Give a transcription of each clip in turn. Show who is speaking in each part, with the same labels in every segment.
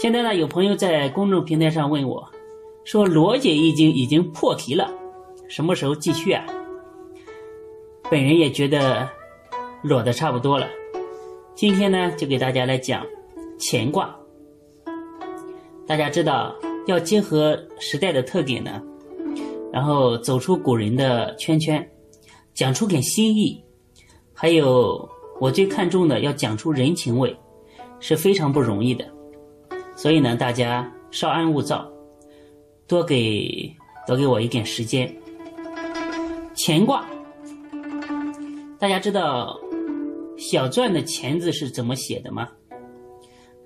Speaker 1: 现在呢，有朋友在公众平台上问我。说罗姐易经已经破题了，什么时候继续啊？本人也觉得裸的差不多了，今天呢就给大家来讲乾卦。大家知道要结合时代的特点呢，然后走出古人的圈圈，讲出点新意，还有我最看重的要讲出人情味，是非常不容易的。所以呢，大家稍安勿躁。多给多给我一点时间。乾卦，大家知道小篆的“乾”字是怎么写的吗？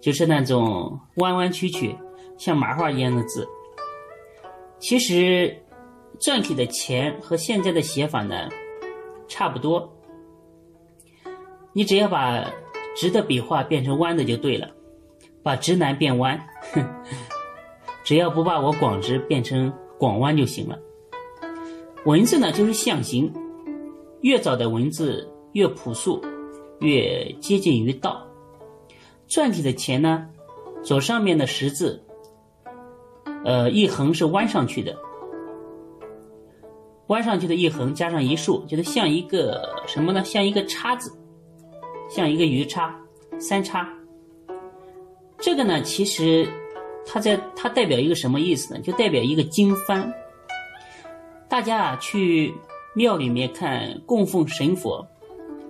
Speaker 1: 就是那种弯弯曲曲、像麻花一样的字。其实篆体的“乾”和现在的写法呢差不多，你只要把直的笔画变成弯的就对了，把直男变弯。哼只要不把我广直变成广弯就行了。文字呢，就是象形，越早的文字越朴素，越接近于道。篆体的钱呢，左上面的十字，呃，一横是弯上去的，弯上去的一横加上一竖，就是像一个什么呢？像一个叉子，像一个鱼叉，三叉。这个呢，其实。它在它代表一个什么意思呢？就代表一个经幡。大家啊去庙里面看供奉神佛，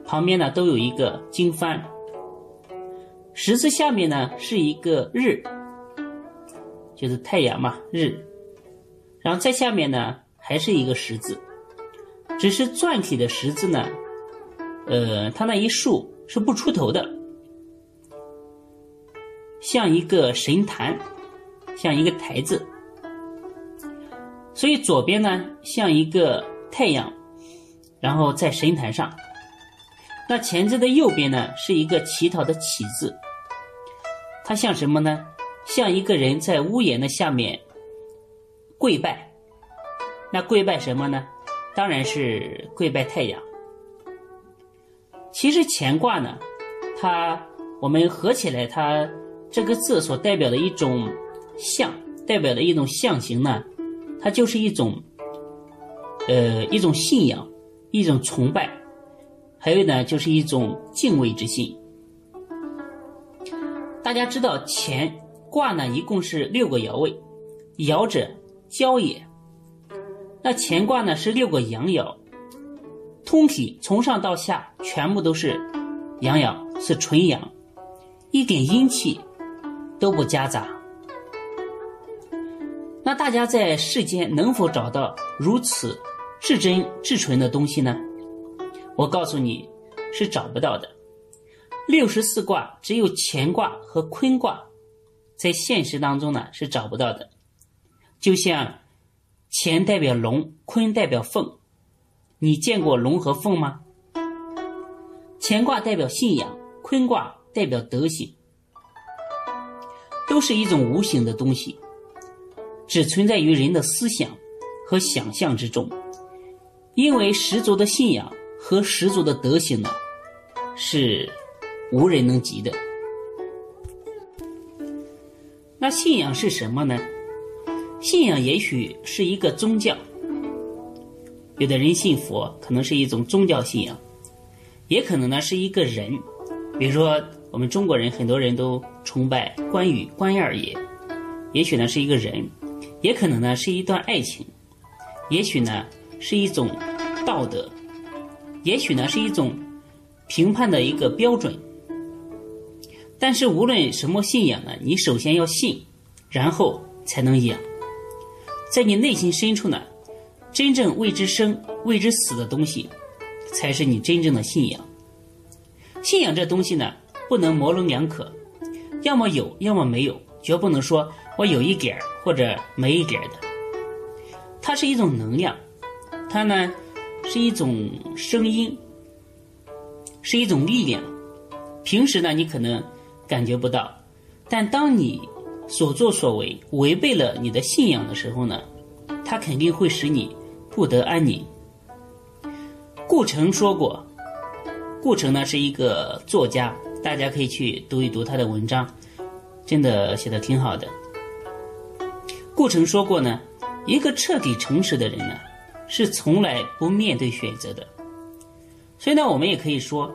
Speaker 1: 旁边呢都有一个经幡。十字下面呢是一个日，就是太阳嘛日。然后在下面呢还是一个十字，只是篆体的十字呢，呃，它那一竖是不出头的，像一个神坛。像一个台子，所以左边呢像一个太阳，然后在神坛上。那钱字的右边呢是一个乞讨的乞字，它像什么呢？像一个人在屋檐的下面跪拜。那跪拜什么呢？当然是跪拜太阳。其实乾卦呢，它我们合起来，它这个字所代表的一种。象代表的一种象形呢，它就是一种，呃，一种信仰，一种崇拜，还有呢，就是一种敬畏之心。大家知道乾卦呢，一共是六个爻位，爻者交也。那乾卦呢是六个阳爻，通体从上到下全部都是阳爻，是纯阳，一点阴气都不夹杂。那大家在世间能否找到如此至真至纯的东西呢？我告诉你，是找不到的。六十四卦只有乾卦和坤卦，在现实当中呢是找不到的。就像乾代表龙，坤代表凤，你见过龙和凤吗？乾卦代表信仰，坤卦代表德行，都是一种无形的东西。只存在于人的思想和想象之中，因为十足的信仰和十足的德行呢，是无人能及的。那信仰是什么呢？信仰也许是一个宗教，有的人信佛，可能是一种宗教信仰，也可能呢是一个人，比如说我们中国人很多人都崇拜关羽、关二爷，也许呢是一个人。也可能呢是一段爱情，也许呢是一种道德，也许呢是一种评判的一个标准。但是无论什么信仰呢，你首先要信，然后才能养。在你内心深处呢，真正为之生、为之死的东西，才是你真正的信仰。信仰这东西呢，不能模棱两可，要么有，要么没有，绝不能说我有一点儿或者没一点儿的。它是一种能量，它呢是一种声音，是一种力量。平时呢你可能感觉不到，但当你所作所为违背了你的信仰的时候呢，它肯定会使你不得安宁。顾城说过，顾城呢是一个作家，大家可以去读一读他的文章，真的写的挺好的。顾城说过呢，一个彻底诚实的人呢，是从来不面对选择的。所以呢，我们也可以说，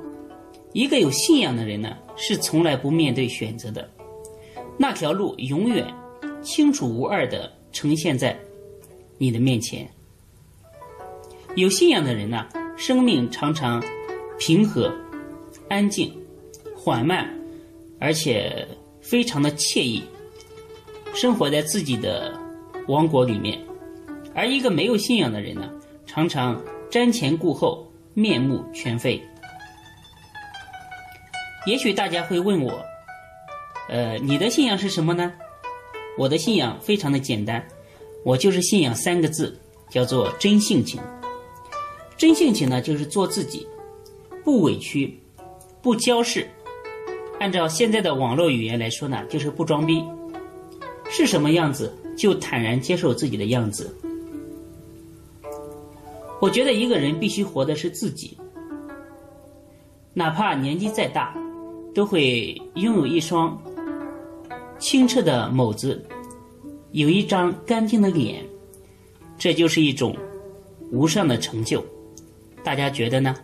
Speaker 1: 一个有信仰的人呢，是从来不面对选择的。那条路永远清楚无二的呈现在你的面前。有信仰的人呢？生命常常平和、安静、缓慢，而且非常的惬意，生活在自己的王国里面。而一个没有信仰的人呢，常常瞻前顾后、面目全非。也许大家会问我，呃，你的信仰是什么呢？我的信仰非常的简单，我就是信仰三个字，叫做真性情。真性情呢，就是做自己，不委屈，不骄饰。按照现在的网络语言来说呢，就是不装逼。是什么样子，就坦然接受自己的样子。我觉得一个人必须活的是自己，哪怕年纪再大，都会拥有一双清澈的眸子，有一张干净的脸，这就是一种无上的成就。大家觉得呢？